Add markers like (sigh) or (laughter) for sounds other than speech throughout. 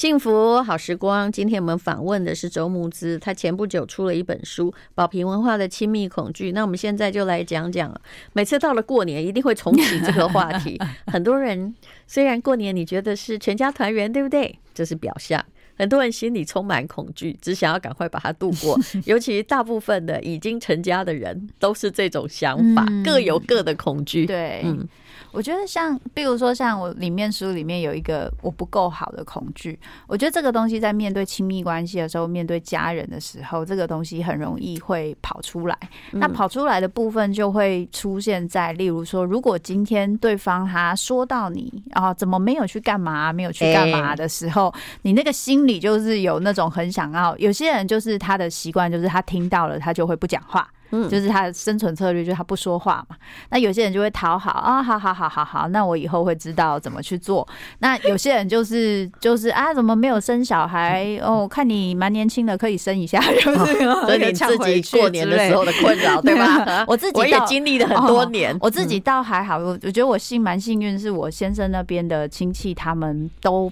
幸福好时光。今天我们访问的是周木之，他前不久出了一本书《宝瓶文化的亲密恐惧》。那我们现在就来讲讲，每次到了过年，一定会重启这个话题。很多人虽然过年你觉得是全家团圆，对不对？这是表象。很多人心里充满恐惧，只想要赶快把它度过。(laughs) 尤其大部分的已经成家的人，都是这种想法，各有各的恐惧。对，嗯。我觉得像，比如说像我里面书里面有一个我不够好的恐惧，我觉得这个东西在面对亲密关系的时候，面对家人的时候，这个东西很容易会跑出来。那跑出来的部分就会出现在，例如说，如果今天对方他说到你啊，怎么没有去干嘛，没有去干嘛的时候，你那个心里就是有那种很想要。有些人就是他的习惯，就是他听到了他就会不讲话。嗯，就是他的生存策略，就是他不说话嘛。那有些人就会讨好啊，好好好好好，那我以后会知道怎么去做。那有些人就是就是啊，怎么没有生小孩？哦，看你蛮年轻的，可以生一下，就是所以你自己过年的时候的困扰，对吧？(laughs) 我自己也经历了很多年，我自己倒还好，我我觉得我幸蛮幸运，是我先生那边的亲戚他们都。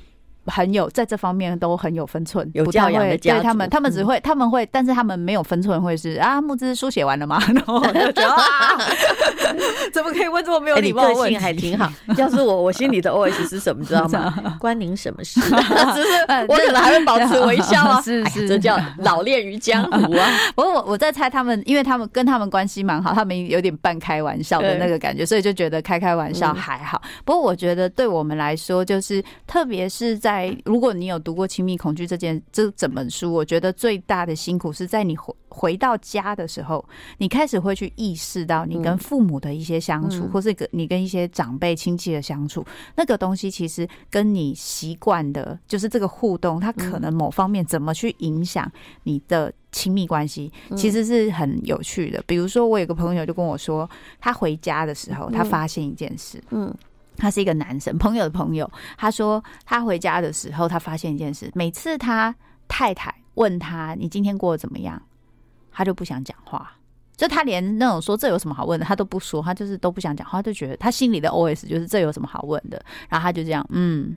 很有在这方面都很有分寸，有教养的家。对他们，他们只会他们会，但是他们没有分寸，会是啊，慕姿书写完了吗？(laughs) 然后我 (laughs) 就觉得啊，怎么可以问这么没有礼貌的问题？还挺好。要是我，(laughs) 我心里的 OS 是什么，知道吗？关您什么事？只是我可能还会保持微笑啊，是是，这叫老练于江湖啊。不过我我在猜他们，因为他们跟他们关系蛮好，他们有点半开玩笑的那个感觉，所以就觉得开开玩笑还好。不过我觉得对我们来说，就是特别是在。如果你有读过《亲密恐惧》这件这整本书，我觉得最大的辛苦是在你回回到家的时候，你开始会去意识到你跟父母的一些相处，或是跟你跟一些长辈亲戚的相处，那个东西其实跟你习惯的，就是这个互动，它可能某方面怎么去影响你的亲密关系，其实是很有趣的。比如说，我有个朋友就跟我说，他回家的时候，他发现一件事，嗯。他是一个男生，朋友的朋友。他说他回家的时候，他发现一件事：每次他太太问他“你今天过得怎么样”，他就不想讲话。就他连那种说这有什么好问的，他都不说，他就是都不想讲话，就觉得他心里的 OS 就是这有什么好问的。然后他就这样，嗯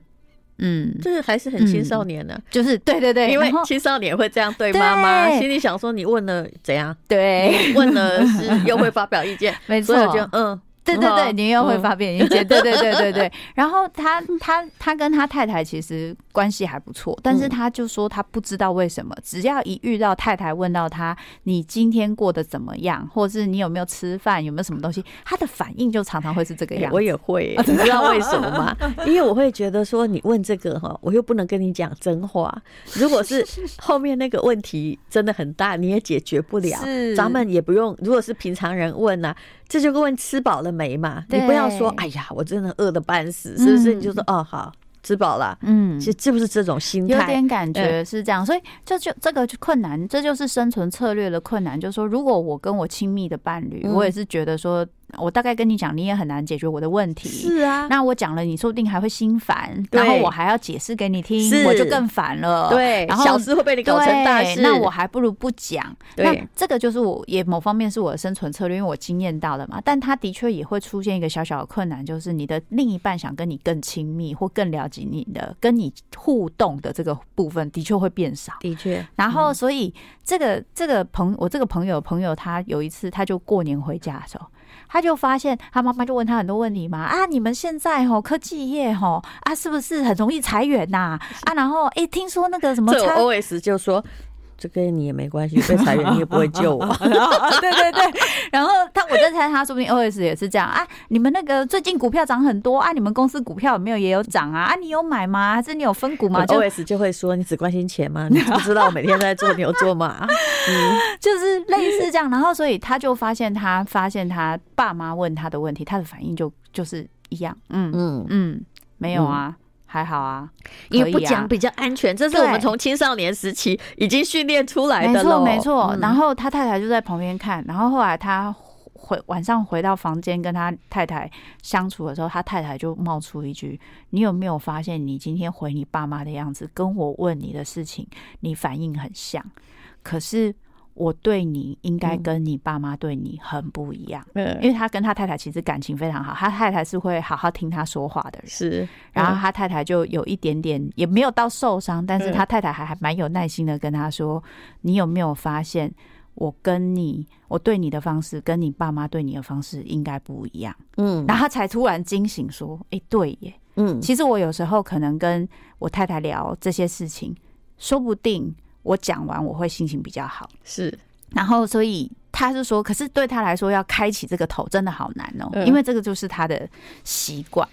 嗯，就是还是很青少年的、嗯，就是对对对，因为青少年会这样对妈妈，心里想说你问了怎样？对，问了是又会发表意见，(laughs) 没错，就嗯。对对对，你又会发表意见，对对对对对。然后他他他跟他太太其实关系还不错，但是他就说他不知道为什么，只要一遇到太太问到他你今天过得怎么样，或是你有没有吃饭，有没有什么东西，他的反应就常常会是这个样子。我也会，(laughs) 你知道为什么吗？因为我会觉得说你问这个哈，我又不能跟你讲真话。如果是后面那个问题真的很大，你也解决不了，咱们也不用。如果是平常人问呢？这就问吃饱了没嘛？你不要说，哎呀，我真的饿的半死，是不是？你就说，哦，好。吃饱了，嗯，其实是不是这种心态？有点感觉是这样，所以这就这个困难，这就是生存策略的困难。就是说，如果我跟我亲密的伴侣，我也是觉得说，我大概跟你讲，你也很难解决我的问题。是啊，那我讲了，你说不定还会心烦，然后我还要解释给你听，我就更烦了。对，然后小事会被你搞成大事，那我还不如不讲。那这个就是我也某方面是我的生存策略，因为我经验到了嘛。但他的确也会出现一个小小的困难，就是你的另一半想跟你更亲密或更了解。你的跟你互动的这个部分的确会变少，的确。然后，所以这个这个朋我这个朋友朋友，他有一次他就过年回家的时候，他就发现他妈妈就问他很多问题嘛啊，你们现在吼科技业吼啊，是不是很容易裁员呐？啊，然后哎，听说那个什么，这 OS 就说。这跟你也没关系，被裁员你也不会救我。对 (laughs) 对对，猜，他说不定 OS 也是这样啊。你们那个最近股票涨很多啊，你们公司股票有没有也有涨啊？啊，你有买吗？还是你有分股吗？OS 就会说，你只关心钱吗？你不知道我每天在做牛做马，(laughs) 嗯，就是类似这样。然后所以他就发现，他发现他爸妈问他的问题，他的反应就就是一样。嗯嗯嗯，没有啊。还好啊，因为不讲比较安全，这是我们从青少年时期已经训练出来的了。没错，没错。然后他太太就在旁边看，然后后来他回晚上回到房间跟他太太相处的时候，他太太就冒出一句：“你有没有发现，你今天回你爸妈的样子，跟我问你的事情，你反应很像？可是我对你应该跟你爸妈对你很不一样，嗯，因为他跟他太太其实感情非常好，他太太是会好好听他说话的人，是，然后他太太就有一点点也没有到受伤，但是他太太还还蛮有耐心的跟他说，你有没有发现我跟你我对你的方式跟你爸妈对你的方式应该不一样，嗯，然后他才突然惊醒说，哎，对耶，嗯，其实我有时候可能跟我太太聊这些事情，说不定。我讲完我会心情比较好，是，然后所以他是说，可是对他来说要开启这个头真的好难哦，因为这个就是他的习惯。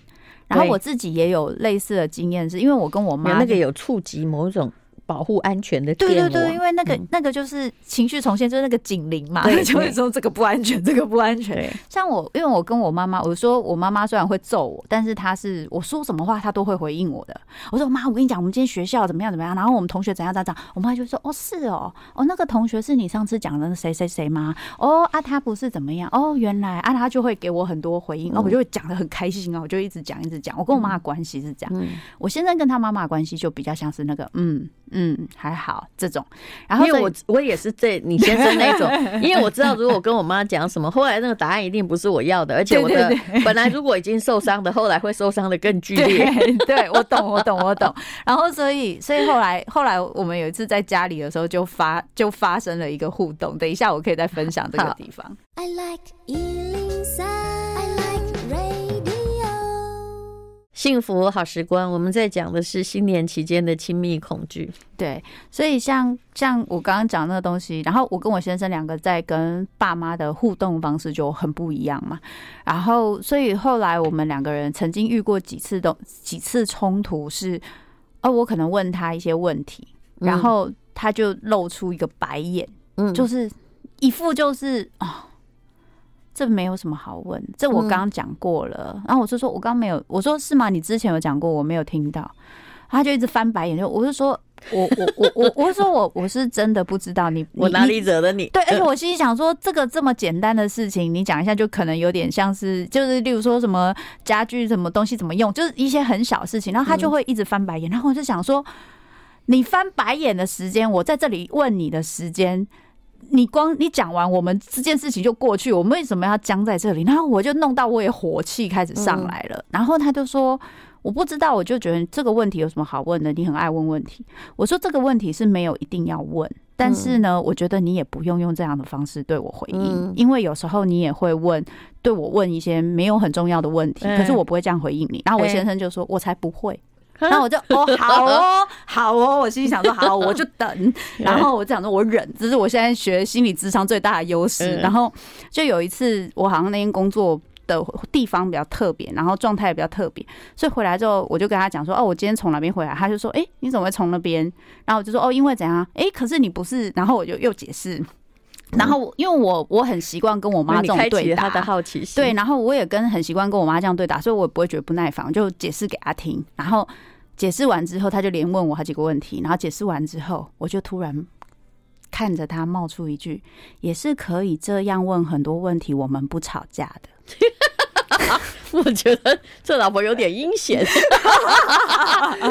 然后我自己也有类似的经验，是因为我跟我妈那个有触及某种。保护安全的，对对对，因为那个、嗯、那个就是情绪重现，就是那个警铃嘛，(laughs) 就会说这个不安全，这个不安全。像我，因为我跟我妈妈，我说我妈妈虽然会揍我，但是她是我说什么话，她都会回应我的。我说妈，我跟你讲，我们今天学校怎么样怎么样，然后我们同学怎样怎样，我妈就说哦是哦，哦那个同学是你上次讲的谁谁谁吗？哦啊他不是怎么样？哦原来啊他就会给我很多回应，哦我就会讲的很开心啊，我就一直讲一直讲。我跟我妈的关系是这样，我现在跟他妈妈的关系就比较像是那个嗯。嗯，还好这种，然后因为我我也是这你先生那种，因为我知道如果我跟我妈讲什么，后来那个答案一定不是我要的，而且我的本来如果已经受伤的，后来会受伤的更剧烈。对，(laughs) 对我懂，我懂，我懂。然后所以所以后来后来我们有一次在家里的时候就发就发生了一个互动，等一下我可以再分享这个地方。I like 幸福好时光，我们在讲的是新年期间的亲密恐惧。对，所以像像我刚刚讲那个东西，然后我跟我先生两个在跟爸妈的互动方式就很不一样嘛。然后，所以后来我们两个人曾经遇过几次的几次冲突，是哦，我可能问他一些问题，然后他就露出一个白眼，嗯，就是一副就是啊。这没有什么好问，这我刚刚讲过了。嗯、然后我就说，我刚没有，我说是吗？你之前有讲过，我没有听到。他就一直翻白眼，就我就说，我我我我我说我我是真的不知道你，我哪里惹了你？对，而且 (laughs) 我心里想说，这个这么简单的事情，你讲一下就可能有点像是，就是例如说什么家具什么东西怎么用，就是一些很小的事情，然后他就会一直翻白眼。然后我就想说，你翻白眼的时间，我在这里问你的时间。你光你讲完，我们这件事情就过去，我们为什么要僵在这里？然后我就弄到我也火气开始上来了。然后他就说：“我不知道，我就觉得这个问题有什么好问的？你很爱问问题。”我说：“这个问题是没有一定要问，但是呢，我觉得你也不用用这样的方式对我回应，因为有时候你也会问对我问一些没有很重要的问题，可是我不会这样回应你。”然后我先生就说：“我才不会。”然后我就哦 (laughs) 好哦好哦，我心里想说好，我就等。(laughs) 然后我就想说我忍，这是我现在学心理智商最大的优势。然后就有一次，我好像那天工作的地方比较特别，然后状态也比较特别，所以回来之后我就跟他讲说哦，我今天从哪边回来？他就说哎，你怎么会从那边？然后我就说哦，因为怎样？哎，可是你不是。然后我就又解释。然后因为我我很习惯跟我妈这种对打，的好奇心对，然后我也跟很习惯跟我妈这样对打，所以我也不会觉得不耐烦，就解释给她听，然后。解释完之后，他就连问我好几个问题。然后解释完之后，我就突然看着他冒出一句：“也是可以这样问很多问题，我们不吵架的。(laughs) ”我觉得这老婆有点阴险。(laughs)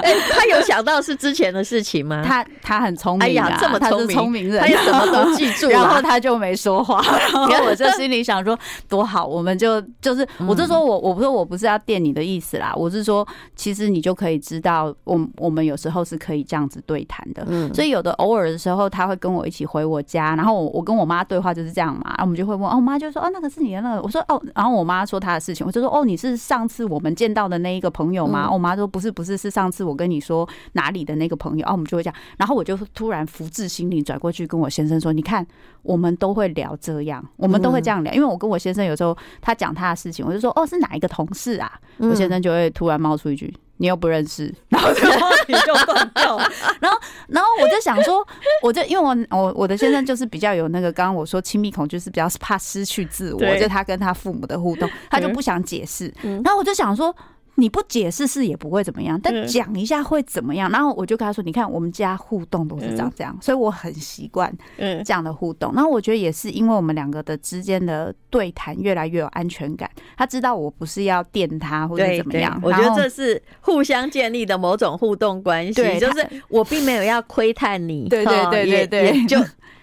哎，他有想到是之前的事情吗？他他很聪明，哎呀，这么聪明，聪明人，他什么都记住。然后他就没说话。然后我就心里想说，多好，我们就就是，我就说我我不说我不是要电你的意思啦，我是说，其实你就可以知道，我我们有时候是可以这样子对谈的。嗯，所以有的偶尔的时候，他会跟我一起回我家，然后我我跟我妈对话就是这样嘛，然后我们就会问，哦，我妈就说，哦，那个是你的那个，我说，哦，然后我妈说她的事情，我就说，哦。你是上次我们见到的那一个朋友吗？我妈说不是，不是，是上次我跟你说哪里的那个朋友。哦，我们就会讲，然后我就突然福至心灵，转过去跟我先生说：“你看，我们都会聊这样，我们都会这样聊。因为我跟我先生有时候他讲他的事情，我就说：哦，是哪一个同事啊？我先生就会突然冒出一句。”你又不认识，(laughs) 然后这个话题就断掉了。然后，然后我就想说，(laughs) 我就因为我我我的先生就是比较有那个，刚刚我说亲密恐惧，就是比较怕失去自我，就他跟他父母的互动，他就不想解释。然后我就想说。你不解释是也不会怎么样，但讲一下会怎么样？然后我就跟他说：“你看，我们家互动都是这样这样，所以我很习惯这样的互动。然后我觉得也是因为我们两个的之间的对谈越来越有安全感，他知道我不是要电他或者怎么样。我觉得这是互相建立的某种互动关系，就是我并没有要窥探你，对对对对对，就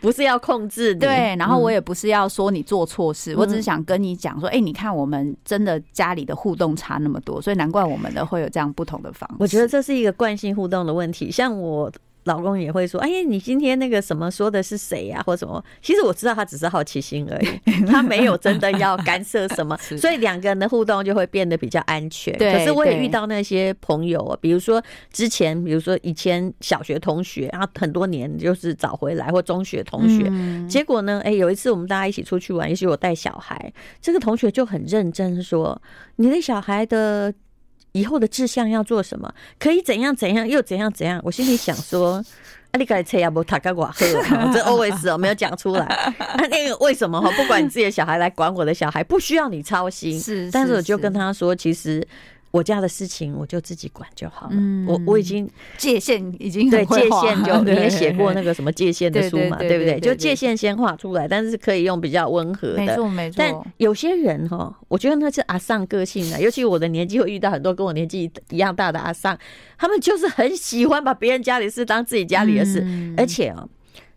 不是要控制你，对，然后我也不是要说你做错事，嗯、我只是想跟你讲说，哎、欸，你看我们真的家里的互动差那么多，所以难怪我们的会有这样不同的方式。我觉得这是一个惯性互动的问题，像我。老公也会说：“哎呀，你今天那个什么说的是谁呀？或什么？其实我知道他只是好奇心而已，(laughs) 他没有真的要干涉什么，(laughs) 所以两个人的互动就会变得比较安全。可是我也遇到那些朋友，比如说之前，比如说以前小学同学，然后很多年就是找回来，或中学同学，结果呢，哎，有一次我们大家一起出去玩，也许我带小孩，这个同学就很认真说：你的小孩的。”以后的志向要做什么？可以怎样怎样又怎样怎样？我心里想说，啊，你该车也不塔卡瓦喝？(laughs) 这 always 哦没有讲出来。那那个为什么哈？不管你自己的小孩来管我的小孩，不需要你操心。(laughs) 是，但是我就跟他说，其实。我家的事情我就自己管就好了。嗯、我我已经界限已经对界限就 (laughs) 你也写过那个什么界限的书嘛，对不对？就界限先画出来，但是可以用比较温和的。没错没错。但有些人哈，我觉得那是阿尚个性的，尤其我的年纪会遇到很多跟我年纪一样大的阿尚，他们就是很喜欢把别人家里事当自己家里的事，嗯、而且哦，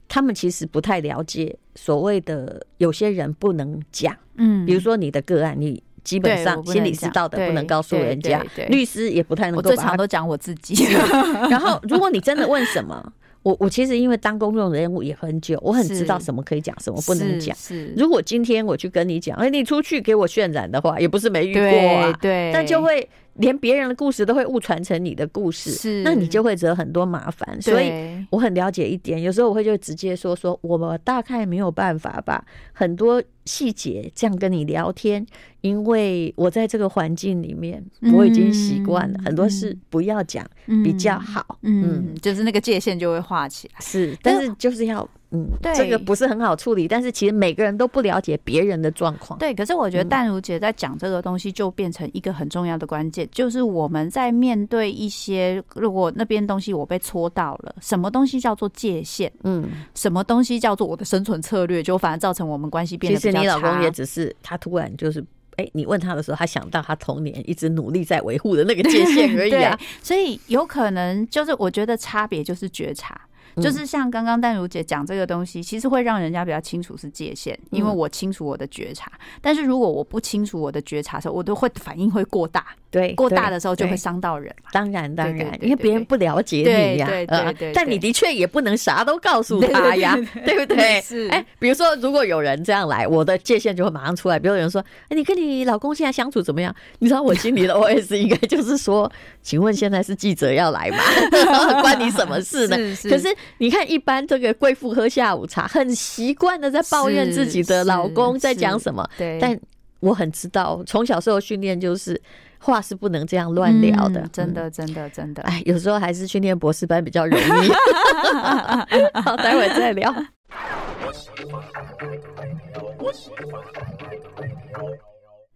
他们其实不太了解所谓的有些人不能讲。嗯，比如说你的个案，你。基本上心里知道的不能告诉人家，律师也不太能够。我最常都讲我自己。(laughs) 然后，如果你真的问什么，我我其实因为当公众人物也很久，我很知道什么可以讲，什么不能讲。是，如果今天我去跟你讲，哎，你出去给我渲染的话，也不是没遇过啊。对，但就会。连别人的故事都会误传成你的故事，是，那你就会惹很多麻烦。所以我很了解一点，有时候我会就直接说说，我们大概没有办法把很多细节这样跟你聊天，因为我在这个环境里面，我已经习惯了很多事不要讲比较好。嗯，就是那个界限就会画起来。是，但是就是要。嗯，对，这个不是很好处理，但是其实每个人都不了解别人的状况。对，可是我觉得淡如姐在讲这个东西，就变成一个很重要的关键，就是我们在面对一些如果那边东西我被戳到了，什么东西叫做界限？嗯，什么东西叫做我的生存策略？就反而造成我们关系变得比较差。其实你老公也只是他突然就是，哎，你问他的时候，他想到他童年一直努力在维护的那个界限而已啊。(laughs) 所以有可能就是我觉得差别就是觉察。就是像刚刚淡如姐讲这个东西，其实会让人家比较清楚是界限，因为我清楚我的觉察。但是如果我不清楚我的觉察的时候，我都会反应会过大。对，过大的时候就会伤到人。当然，当然，因为别人不了解你呀。对对对。但你的确也不能啥都告诉他呀，(laughs) 对不对？是。哎，比如说，如果有人这样来，我的界限就会马上出来。比如有人说：“哎，你跟你老公现在相处怎么样？”你知道我心里的 (laughs) OS 应该就是说：“请问现在是记者要来吗？(laughs) 关你什么事呢？”可是你看，一般这个贵妇喝下午茶，很习惯的在抱怨自己的老公在讲什么。对。但我很知道，从小受的训练就是。话是不能这样乱聊的，真的，真的，真的。哎，有时候还是训练博士班比较容易。(laughs) 好，待会再聊。(laughs)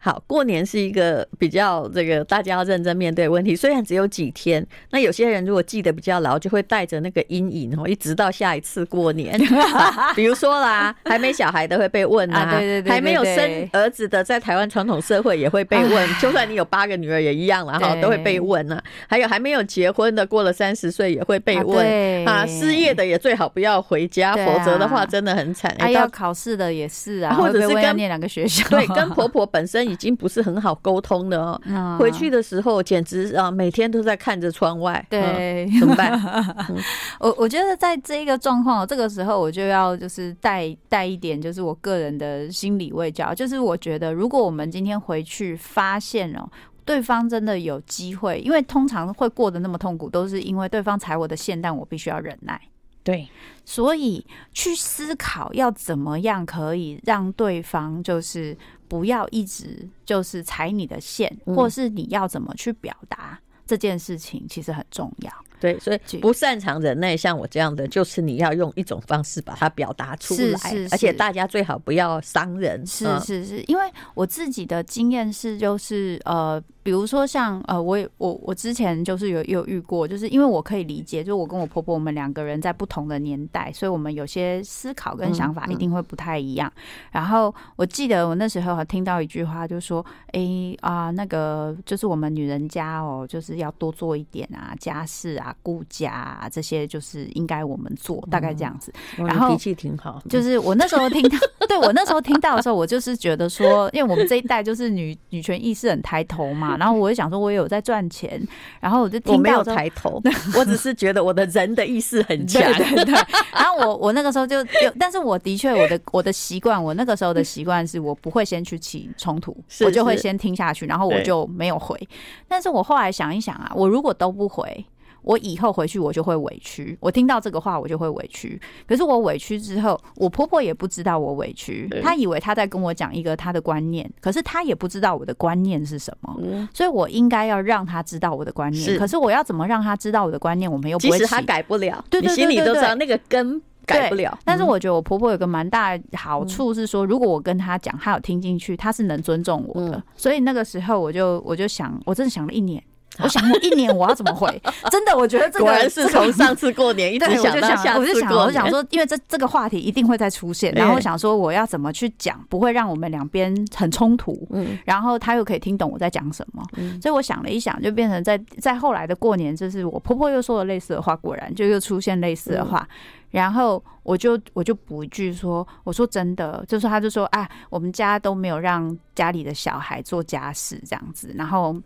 好，过年是一个比较这个大家要认真面对问题。虽然只有几天，那有些人如果记得比较牢，就会带着那个阴影哦，(laughs) 一直到下一次过年。(laughs) 比如说啦，还没小孩的会被问啊，对对对，还没有生儿子的，在台湾传统社会也会被问。就算你有八个女儿也一样了，哈，都会被问啊。还有还没有结婚的，过了三十岁也会被问啊。失业的也最好不要回家，否则的话真的很惨。还要考试的也是啊，或者是跟念两个学校，对，跟婆婆本身。已经不是很好沟通的哦，回去的时候简直啊，每天都在看着窗外，对，怎么办？(laughs) 我我觉得在这一个状况，这个时候我就要就是带带一点，就是我个人的心理卫教，就是我觉得如果我们今天回去发现哦，对方真的有机会，因为通常会过得那么痛苦，都是因为对方踩我的线，但我必须要忍耐。对，所以去思考要怎么样可以让对方就是。不要一直就是踩你的线，或是你要怎么去表达这件事情，其实很重要。对，所以不擅长忍耐，像我这样的，就是你要用一种方式把它表达出来，而且大家最好不要伤人。是是是，因为我自己的经验是，就是呃。比如说像呃，我我我之前就是有有遇过，就是因为我可以理解，就我跟我婆婆我们两个人在不同的年代，所以我们有些思考跟想法一定会不太一样。然后我记得我那时候还听到一句话，就说：“哎啊，那个就是我们女人家哦，就是要多做一点啊，家事啊、顾家啊这些，就是应该我们做，大概这样子。”然后脾气挺好，就是我那时候听到，对我那时候听到的时候，我就是觉得说，因为我们这一代就是女女权意识很抬头嘛，然后我就想说，我也有在赚钱，然后我就听到我没有抬头，(laughs) 我只是觉得我的人的意识很强，对对对。然后我我那个时候就有，但是我的确我的我的习惯，我那个时候的习惯是我不会先去起冲突，我就会先听下去，然后我就没有回。但是我后来想一想啊，我如果都不回。我以后回去我就会委屈，我听到这个话我就会委屈。可是我委屈之后，我婆婆也不知道我委屈，她以为她在跟我讲一个她的观念，可是她也不知道我的观念是什么。所以我应该要让她知道我的观念。可是我要怎么让她知道我的观念？我们又不会，其实她改不了，对，你心里都知道那个根改不了。但是我觉得我婆婆有个蛮大的好处是说，如果我跟她讲，她有听进去，她是能尊重我的。所以那个时候我就我就想，我真的想了一年。我想我一年我要怎么回？(laughs) 真的，我觉得这个果然是从上次过年 (laughs) 一直想到下次。我就想，我就想说，因为这这个话题一定会再出现，然后我想说我要怎么去讲，不会让我们两边很冲突。嗯，然后他又可以听懂我在讲什么。嗯，所以我想了一想，就变成在在后来的过年，就是我婆婆又说了类似的话，果然就又出现类似的话。然后我就我就补一句说，我说真的，就是他就说，啊，我们家都没有让家里的小孩做家事这样子，然后。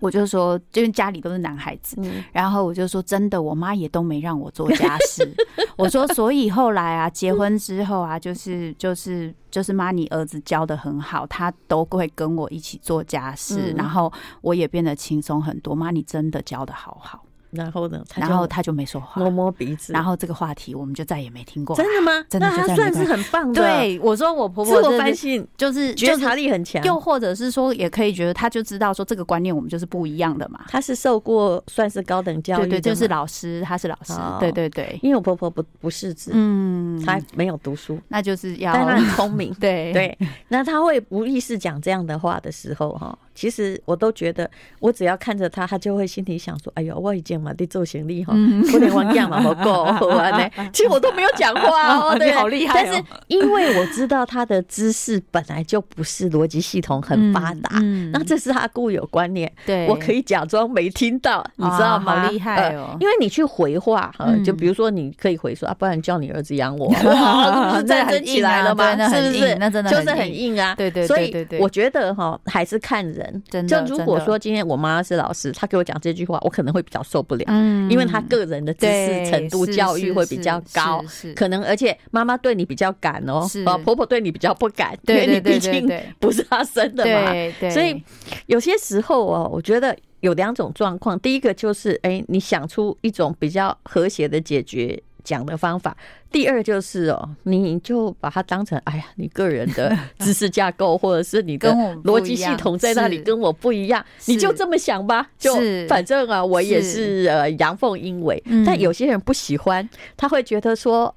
我就说，因为家里都是男孩子，嗯、然后我就说，真的，我妈也都没让我做家事。(laughs) 我说，所以后来啊，结婚之后啊，就是就是就是妈，你儿子教的很好，他都会跟我一起做家事，嗯、然后我也变得轻松很多。妈，你真的教的好好。然后呢？然后他就没说话，摸摸鼻子。然后这个话题我们就再也没听过。真的吗？真的，那他算是很棒的。对，我说我婆婆自我反省就是觉察力很强，又或者是说也可以觉得他就知道说这个观念我们就是不一样的嘛。他是受过算是高等教育，对对，就是老师，他是老师，对对对。因为我婆婆不不识字，嗯，她没有读书，那就是要，但她很聪明，(laughs) 对对。那他会无意识讲这样的话的时候，哈。其实我都觉得，我只要看着他，他就会心里想说：“哎呦，我已经嘛得做行李哈，不能忘记嘛，(laughs) 好够完呢。”其实我都没有讲话哦，对，好厉害。但是因为我知道他的知识本来就不是逻辑系统很发达，那这是他固有观念，对，我可以假装没听到，你知道吗？好厉害哦！因为你去回话，就比如说你可以回说啊，不然叫你儿子养我，(laughs) 哇，不是战争起来了吗？是不是？那真的就是很硬啊。对对对对对，我觉得哈还是看人。真的，就如果说今天我妈是老师，她给我讲这句话，我可能会比较受不了，嗯，因为她个人的知识程度、教育会比较高，可能而且妈妈对你比较敢哦，啊，婆婆对你比较不敢，因为你毕竟不是她生的嘛，所以有些时候哦，我觉得有两种状况，第一个就是哎，你想出一种比较和谐的解决。讲的方法，第二就是哦，你就把它当成，哎呀，你个人的 (laughs) 知识架构，或者是你的逻辑系统在那里跟我不一样，你就这么想吧，就反正啊，我也是。呃阳奉阴违，但有些人不喜欢，他会觉得说。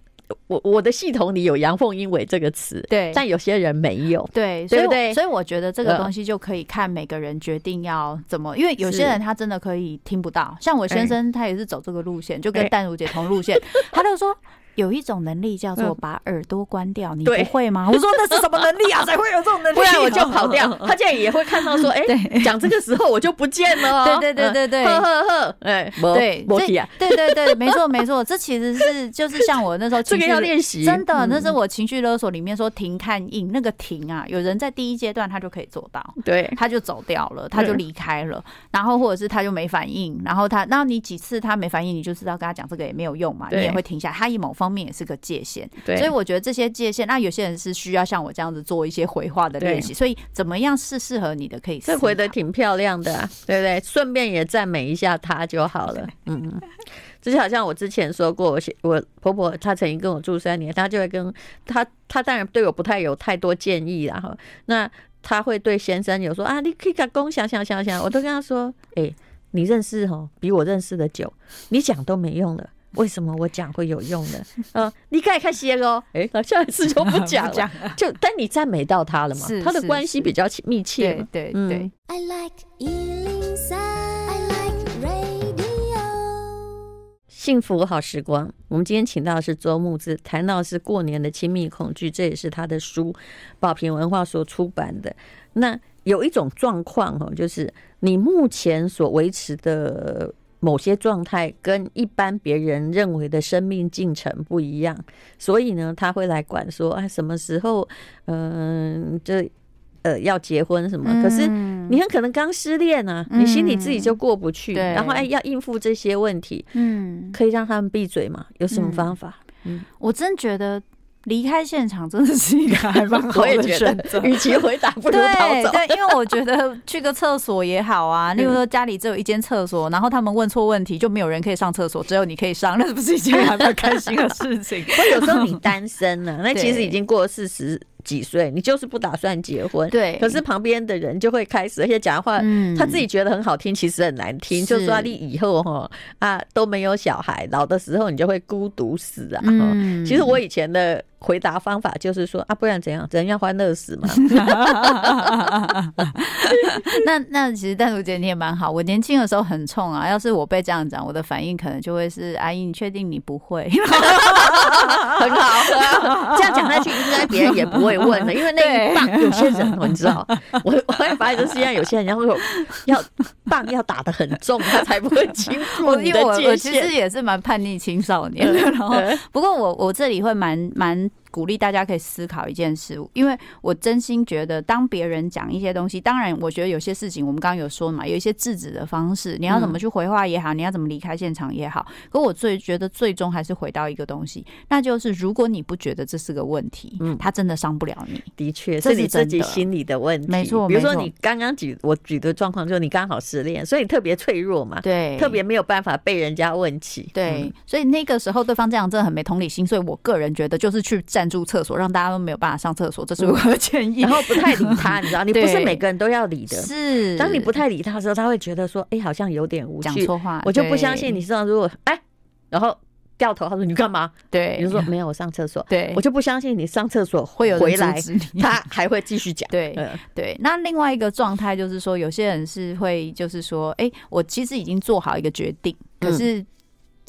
我我的系统里有阳奉阴违这个词，对，但有些人没有，对，对不对？所以我觉得这个东西就可以看每个人决定要怎么，因为有些人他真的可以听不到，像我先生他也是走这个路线，就跟淡如姐同路线，(laughs) 他就说。有一种能力叫做把耳朵关掉，你不会吗？我说那是什么能力啊？才会有这种能力？(laughs) 不然我就 (laughs) 跑掉。他现在也会看到说，(laughs) 哎，讲这个时候我就不见了。对对对对对，呵呵呵，哎，对，对对对，没错没错，这其实是就是像我那时候这个要练习，真的，那是我情绪勒索里面说停看应那个停啊，有人在第一阶段他就可以做到，对，他就走掉了，他就离开了，然后或者是他就没反应，然后他，然后你几次他没反应，你就知道跟他讲这个也没有用嘛，你也会停下，他一某方。方面也是个界限，对，所以我觉得这些界限，那有些人是需要像我这样子做一些回话的练习，所以怎么样是适合你的，可以这回的挺漂亮的，啊，(laughs) 对不对？顺便也赞美一下他就好了。嗯 (laughs) 嗯，这就好像我之前说过，我我婆婆她曾经跟我住三年，她就会跟她，她当然对我不太有太多建议，然后那她会对先生有说啊，你可以讲公想想想想，我都跟她说，哎，你认识哦，比我认识的久，你讲都没用了。为什么我讲会有用呢？(laughs) 呃，你可以开心哦。哎，那下一次就不讲了。(laughs) 讲就但你赞美到他了嘛？他的关系比较密切。对对对。幸福好时光，我们今天请到的是周木之，谈到的是过年的亲密恐惧，这也是他的书，宝瓶文化所出版的。那有一种状况哈，就是你目前所维持的某些状态，跟一般别人认为的生命进程不一样，所以呢，他会来管说，啊，什么时候，嗯，这。呃，要结婚什么？可是你很可能刚失恋啊，你心里自己就过不去，然后哎，要应付这些问题，嗯，可以让他们闭嘴吗？有什么方法？嗯，我真觉得离开现场真的是一个还蛮好的选择，与其回答不如逃走。对，因为我觉得去个厕所也好啊，例如说家里只有一间厕所，然后他们问错问题，就没有人可以上厕所，只有你可以上，那是不是一件还蛮开心的事情？(laughs) 或有时候你单身了，那其实已经过了四十。几岁？你就是不打算结婚，对。可是旁边的人就会开始，而且讲话，他自己觉得很好听，其实很难听。就说你以后哈啊都没有小孩，老的时候你就会孤独死啊。嗯其实我以前的回答方法就是说啊，不然怎样？人要欢乐死嘛。(laughs) 那那其实淡如姐你也蛮好。我年轻的时候很冲啊，要是我被这样讲，我的反应可能就会是：阿姨，你确定你不会？(laughs) 很好，这样讲下去，应该别人也不会问的，因为那一棒有些人，(laughs) 你知道，我我会发现，是现在有些人要要棒要打得很重，他才不会 (laughs) 经过你的界限。我其实也是蛮叛逆青少年的，然后不过我我这里会蛮蛮。鼓励大家可以思考一件事，因为我真心觉得，当别人讲一些东西，当然，我觉得有些事情我们刚刚有说嘛，有一些制止的方式，你要怎么去回话也好，你要怎么离开现场也好。可我最觉得最终还是回到一个东西，那就是如果你不觉得这是个问题，嗯，他真的伤不了你。的确，是你自己心里的问题。没错，比如说你刚刚举我举的状况，就是你刚好失恋，所以你特别脆弱嘛，对，特别没有办法被人家问起。对，所以那个时候对方这样真的很没同理心，所以我个人觉得就是去暂住厕所，让大。大家都没有办法上厕所，这是我的建议。然后不太理他，(laughs) 你知道，你不是每个人都要理的。是，当你不太理他的时候，他会觉得说：“哎，好像有点无趣。”讲错话，我就不相信你知道，如果哎，然后掉头，他说：“你干嘛？”对，你就说：“没有，我上厕所。”对，我就不相信你上厕所会有回来，他还会继续讲。对，对。那另外一个状态就是说，有些人是会，就是说：“哎，我其实已经做好一个决定，可是。”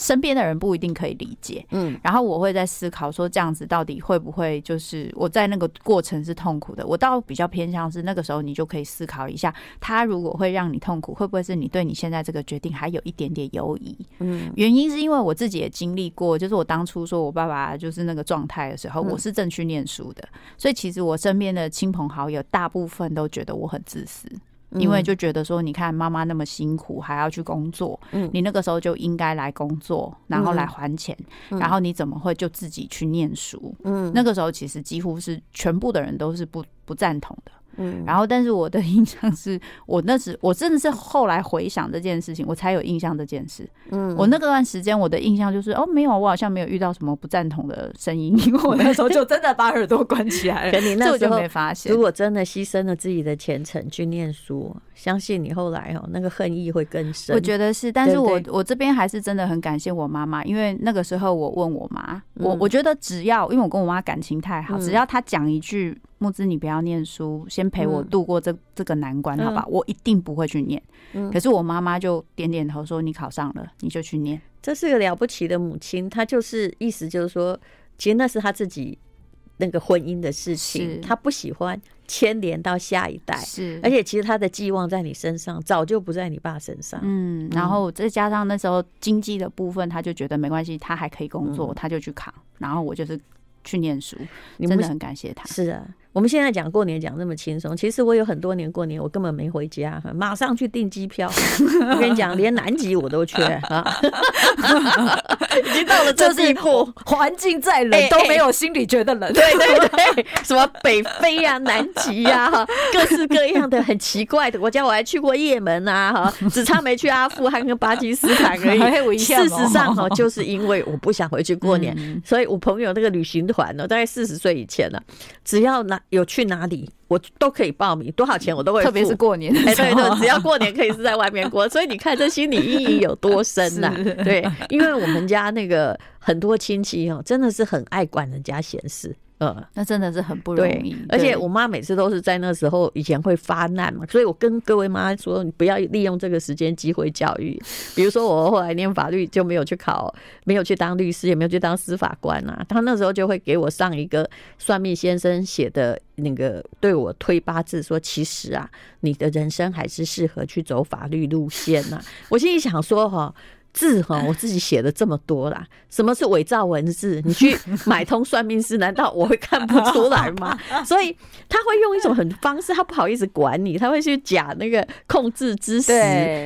身边的人不一定可以理解，嗯，然后我会在思考说，这样子到底会不会就是我在那个过程是痛苦的？我倒比较偏向是那个时候，你就可以思考一下，他如果会让你痛苦，会不会是你对你现在这个决定还有一点点犹疑？嗯，原因是因为我自己也经历过，就是我当初说我爸爸就是那个状态的时候，我是正去念书的，所以其实我身边的亲朋好友大部分都觉得我很自私。因为就觉得说，你看妈妈那么辛苦，还要去工作，嗯，你那个时候就应该来工作，然后来还钱，然后你怎么会就自己去念书？嗯，那个时候其实几乎是全部的人都是不不赞同的。嗯，然后，但是我的印象是，我那时 (laughs) 我真的是后来回想这件事情，我才有印象这件事。嗯，我那个段时间我的印象就是，哦，没有，我好像没有遇到什么不赞同的声音，(laughs) 因为我那时候就真的把耳朵关起来了。可你那时候没发现，如果真的牺牲了自己的前程去念书，相信你后来哦，那个恨意会更深。我觉得是，但是我我这边还是真的很感谢我妈妈，因为那个时候我问我妈，我我觉得只要因为我跟我妈感情太好，只要她讲一句。慕姿，你不要念书，先陪我度过这这个难关，好吧？我一定不会去念。可是我妈妈就点点头说：“你考上了，你就去念。”这是个了不起的母亲，她就是意思就是说，其实那是她自己那个婚姻的事情，她不喜欢牵连到下一代。是，而且其实她的寄望在你身上，早就不在你爸身上。嗯，然后再加上那时候经济的部分，她就觉得没关系，她还可以工作，她就去扛。然后我就是去念书，真的很感谢他。是啊。我们现在讲过年讲这么轻松，其实我有很多年过年我根本没回家，马上去订机票。(laughs) 我跟你讲，连南极我都缺啊，(laughs) 已经到了这地步，环境再冷都没有心里觉得冷。对对对，(laughs) 什么北非呀、南极呀，哈，各式各样的很奇怪的国家，我还去过叶门啊，哈，只差没去阿富汗跟巴基斯坦而已。事实上，哈，就是因为我不想回去过年，所以我朋友那个旅行团呢，大概四十岁以前了，只要拿。有去哪里，我都可以报名，多少钱我都会付。特别是过年，哎，对对，只要过年可以是在外面过，(laughs) 所以你看这心理阴影有多深呐、啊？对，因为我们家那个很多亲戚哦，真的是很爱管人家闲事。嗯，那真的是很不容易。而且我妈每次都是在那时候以前会发难嘛，所以我跟各位妈说，你不要利用这个时间机会教育。比如说我后来念法律就没有去考，没有去当律师，也没有去当司法官啊。他那时候就会给我上一个算命先生写的那个对我推八字，说其实啊，你的人生还是适合去走法律路线呐。(laughs) 我心里想说哈。字哈，(laughs) 我自己写的这么多啦，什么是伪造文字？你去买通算命师，难道我会看不出来吗？(laughs) 所以他会用一种很方式，他不好意思管你，他会去假那个控制知识。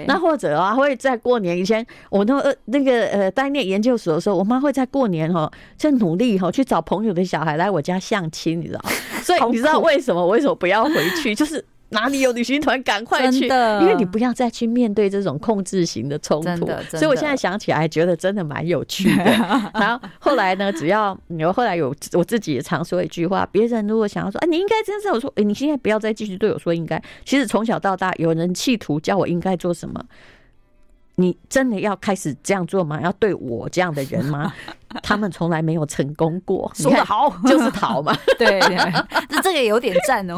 那或者啊，会在过年以前，我那呃那个呃，在念研究所的时候，我妈会在过年哈，就努力哈去找朋友的小孩来我家相亲，你知道？所以你知道为什么？我为什么不要回去？就是。哪里有旅行团，赶快去！因为你不要再去面对这种控制型的冲突。所以我现在想起来，觉得真的蛮有趣的。(laughs) 然后后来呢，只要你后来有我自己也常说一句话：别人如果想要说，哎，你应该真是，我说，哎，你现在不要再继续对我说应该。其实从小到大，有人企图叫我应该做什么。你真的要开始这样做吗？要对我这样的人吗？(laughs) (laughs) 他们从来没有成功过。(laughs) 说的好，(laughs) 就是逃嘛。对，这这个也有点赞哦。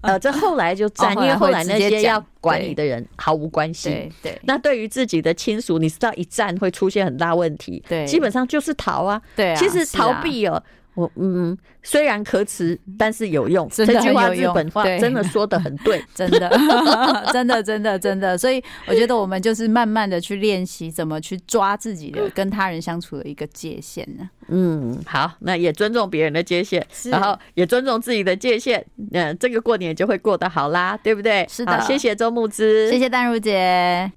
呃，这后来就赞，因为后来那些要管理的人毫无关系。对，对，那对于自己的亲属，你知道一战会出现很大问题。对，基本上就是逃啊。对，其实逃避哦。我嗯，虽然可耻，但是有用。这句话日本话真的说的很对，真的，(laughs) (laughs) 真的，真的，真的。所以我觉得我们就是慢慢的去练习怎么去抓自己的跟他人相处的一个界限呢。嗯，好，那也尊重别人的界限，然后也尊重自己的界限。嗯，这个过年就会过得好啦，对不对？是的，谢谢周慕之，谢谢淡如姐。